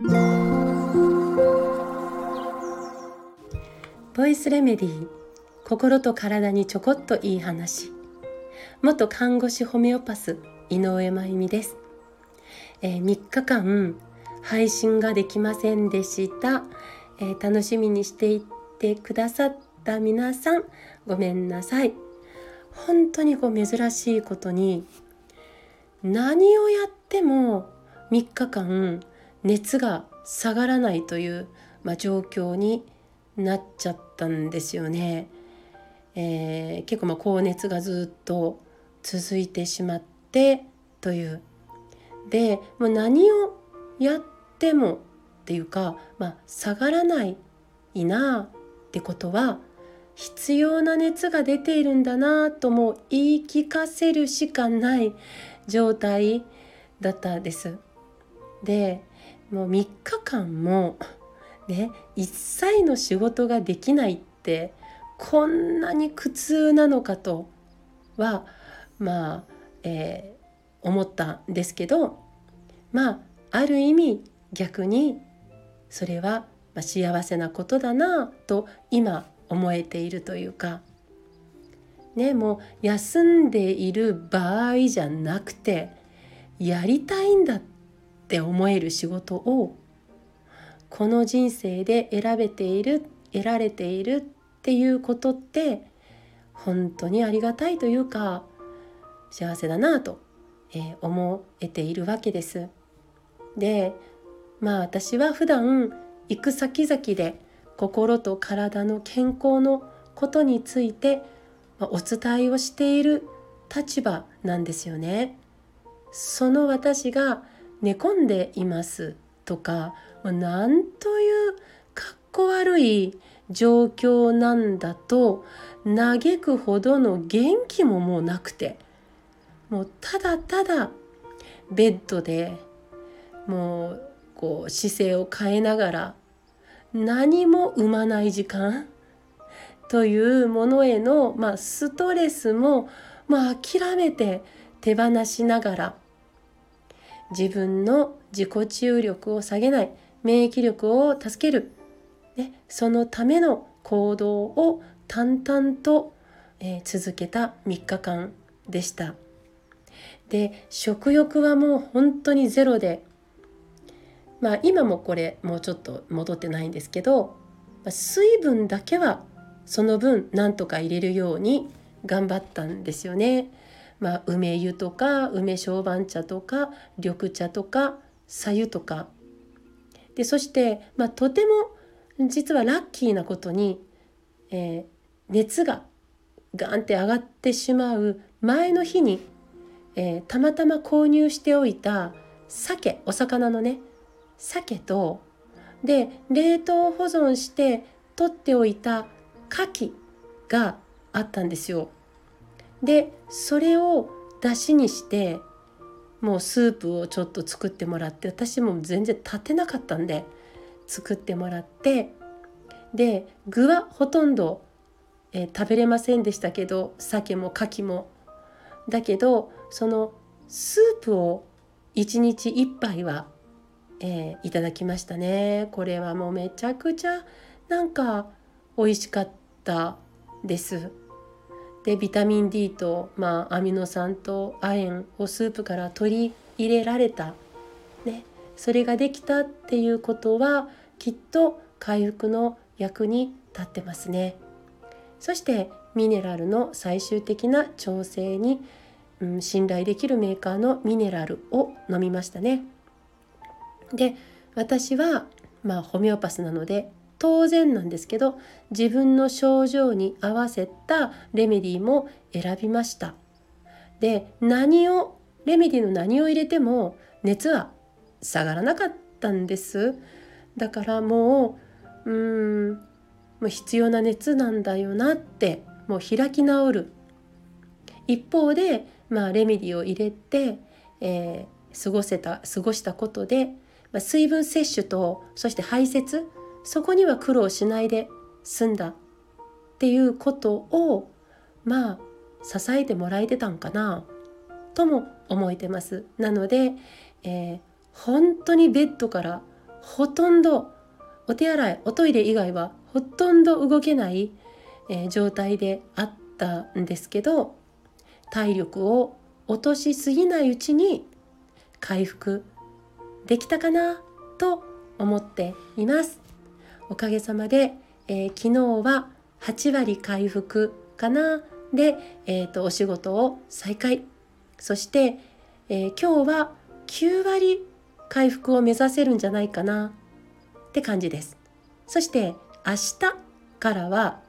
ボイスレメディー心と体にちょこっといい話。元看護師ホメオパス井上真由美です、えー、3日間配信ができませんでした、えー、楽しみにしていってくださった皆さんごめんなさい。本当にこう珍しいことに何をやっても3日間熱が下がらないという、まあ、状況になっちゃったんですよね。えー、結構まあ高熱がずっと続いてしまってというでもう何をやってもっていうか、まあ、下がらないなってことは必要な熱が出ているんだなとも言い聞かせるしかない状態だったです。でもう3日間もね一切の仕事ができないってこんなに苦痛なのかとはまあ、えー、思ったんですけどまあある意味逆にそれは幸せなことだなと今思えているというか。ねもう休んでいる場合じゃなくてやりたいんだっって思える仕事をこの人生で選べている得られているっていうことって本当にありがたいというか幸せだなと、え、思えているわけです。でまあ私は普段行く先々で心と体の健康のことについて、お伝えをしている立場なんですよね。その私が寝込んでいますとか、なんというかっこ悪い状況なんだと嘆くほどの元気ももうなくてもうただただベッドでもうこう姿勢を変えながら何も生まない時間 というものへの、まあ、ストレスも、まあ、諦めて手放しながら自分の自己治癒力を下げない免疫力を助ける、ね、そのための行動を淡々と、えー、続けた3日間でした。で食欲はもう本当にゼロでまあ今もこれもうちょっと戻ってないんですけど水分だけはその分なんとか入れるように頑張ったんですよね。まあ、梅湯とか梅小番茶とか緑茶とか白湯とかでそして、まあ、とても実はラッキーなことに、えー、熱がガンって上がってしまう前の日に、えー、たまたま購入しておいた鮭お魚のね鮭とで冷凍保存して取っておいた牡蠣があったんですよ。でそれを出汁にしてもうスープをちょっと作ってもらって私も全然立てなかったんで作ってもらってで具はほとんど、えー、食べれませんでしたけど鮭も牡蠣も。だけどそのスープを1日1杯は、えー、いただきましたね。これはもうめちゃくちゃなんか美味しかったです。でビタミン D と、まあ、アミノ酸と亜鉛をスープから取り入れられた、ね、それができたっていうことはきっと回復の役に立ってますね。そしてミネラルの最終的な調整に、うん、信頼できるメーカーのミネラルを飲みましたね。で私はまあホメオパスなので当然なんですけど自分の症状に合わせたレメディーも選びました。で何をレメディーの何を入れても熱は下がらなかったんです。だからもううんもう必要な熱なんだよなってもう開き直る。一方で、まあ、レメディーを入れて、えー、過ごせた過ごしたことで、まあ、水分摂取とそして排泄そこには苦労しないで済んだっていうことをまあ支えてもらえてたんかなとも思えてます。なので、えー、本当にベッドからほとんどお手洗いおトイレ以外はほとんど動けない、えー、状態であったんですけど体力を落としすぎないうちに回復できたかなと思っていますおかげさまで、えー、昨日は8割回復かな。で、えーと、お仕事を再開。そして、えー、今日は9割回復を目指せるんじゃないかな。って感じです。そして明日からは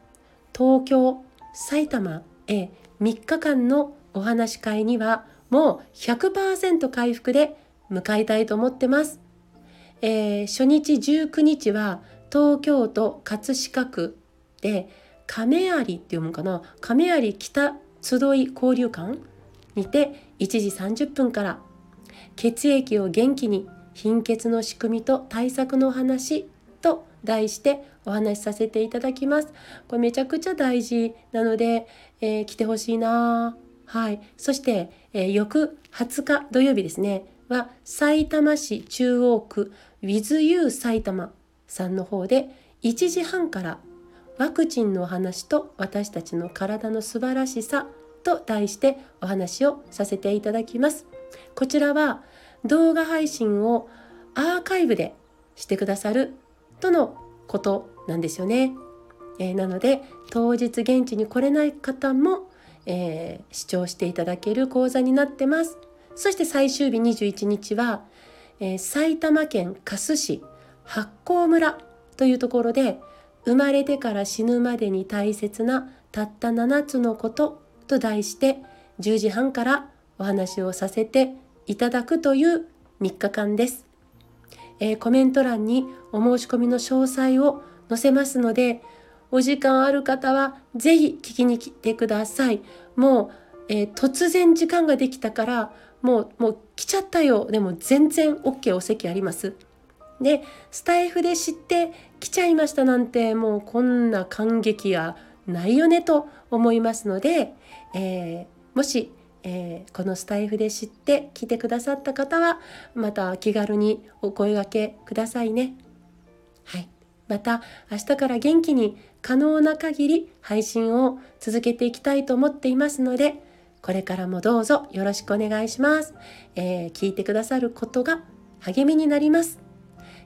東京埼玉へ3日間のお話し会にはもう100%回復で向かいたいと思ってます。えー、初日19日は東京都葛飾区で亀有って読むかな亀有北集い交流館にて1時30分から血液を元気に貧血の仕組みと対策の話と題してお話しさせていただきます。これめちゃくちゃ大事なので、えー、来てほしいなはい。そして、えー、翌20日土曜日ですね、は、埼玉市中央区 WithYou 埼玉さんの方で、1時半からワクチンのお話と私たちの体の素晴らしさと題してお話をさせていただきます。こちらは動画配信をアーカイブでしてくださるとのことなんですよね。えー、なので当日現地に来れない方もえー、視聴していただける講座になってます。そして最終日21日は、えー、埼玉県加須市八甲村というところで生まれてから死ぬまでに大切なたった7つのことと題して10時半からお話をさせていただくという3日間です。えー、コメント欄にお申し込みの詳細を載せますのでお時間ある方はぜひ聞きに来てください。もう、えー、突然時間ができたからもうもう来ちゃったよでも全然 OK お席あります。でスタイフで知って来ちゃいましたなんてもうこんな感激やないよねと思いますので、えー、もし、えー、このスタイフで知って来てくださった方はまた気軽にお声がけくださいね。はい、また明日から元気に可能な限り配信を続けていきたいと思っていますのでこれからもどうぞよろしくお願いします、えー、聞いてくださることが励みになります。